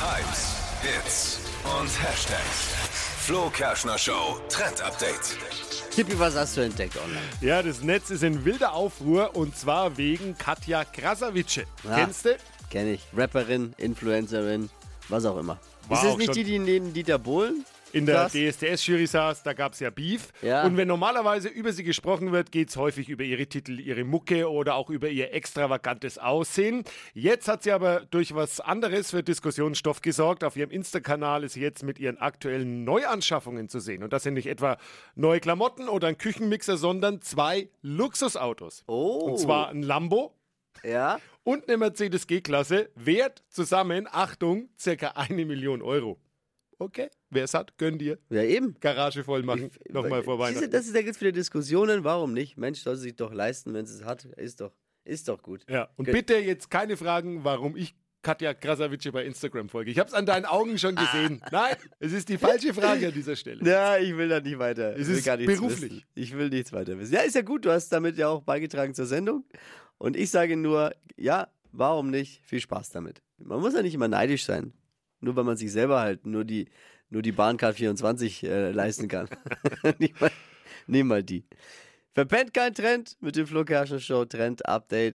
Hypes, Hits und Hashtags. Flo Kerschner Show Trend Update. Tippi, was hast du entdeckt online? Ja, das Netz ist in wilder Aufruhr und zwar wegen Katja Krasavice. Ja. Kennst du? Kenn ich. Rapperin, Influencerin, was auch immer. War ist das nicht die, die neben Dieter Bohlen? In der? DSDS-Jury saß, da gab es ja Beef. Ja. Und wenn normalerweise über sie gesprochen wird, geht es häufig über ihre Titel, ihre Mucke oder auch über ihr extravagantes Aussehen. Jetzt hat sie aber durch was anderes für Diskussionsstoff gesorgt. Auf ihrem Insta-Kanal ist sie jetzt mit ihren aktuellen Neuanschaffungen zu sehen. Und das sind nicht etwa neue Klamotten oder ein Küchenmixer, sondern zwei Luxusautos. Oh. Und zwar ein Lambo Ja. und eine Mercedes G-Klasse, wert zusammen, Achtung, circa eine Million Euro. Okay, wer es hat, gönn dir. Ja, eben. Garage voll machen, nochmal vor Siehste, Weihnachten. Das ist, da gibt es wieder Diskussionen. Warum nicht? Mensch, soll sich doch leisten, wenn sie es hat. Ist doch, ist doch gut. Ja, und Gönn- bitte jetzt keine Fragen, warum ich Katja Krasavice bei Instagram folge. Ich habe es an deinen Augen schon gesehen. Nein, es ist die falsche Frage an dieser Stelle. Ja, ich will da nicht weiter. Es ist beruflich. Wissen. Ich will nichts weiter wissen. Ja, ist ja gut. Du hast damit ja auch beigetragen zur Sendung. Und ich sage nur, ja, warum nicht? Viel Spaß damit. Man muss ja nicht immer neidisch sein. Nur weil man sich selber halt nur die, nur die Bahncard 24 äh, leisten kann. Nimm mal, nimm mal die. Verpennt kein Trend mit dem Flo Show Trend Update.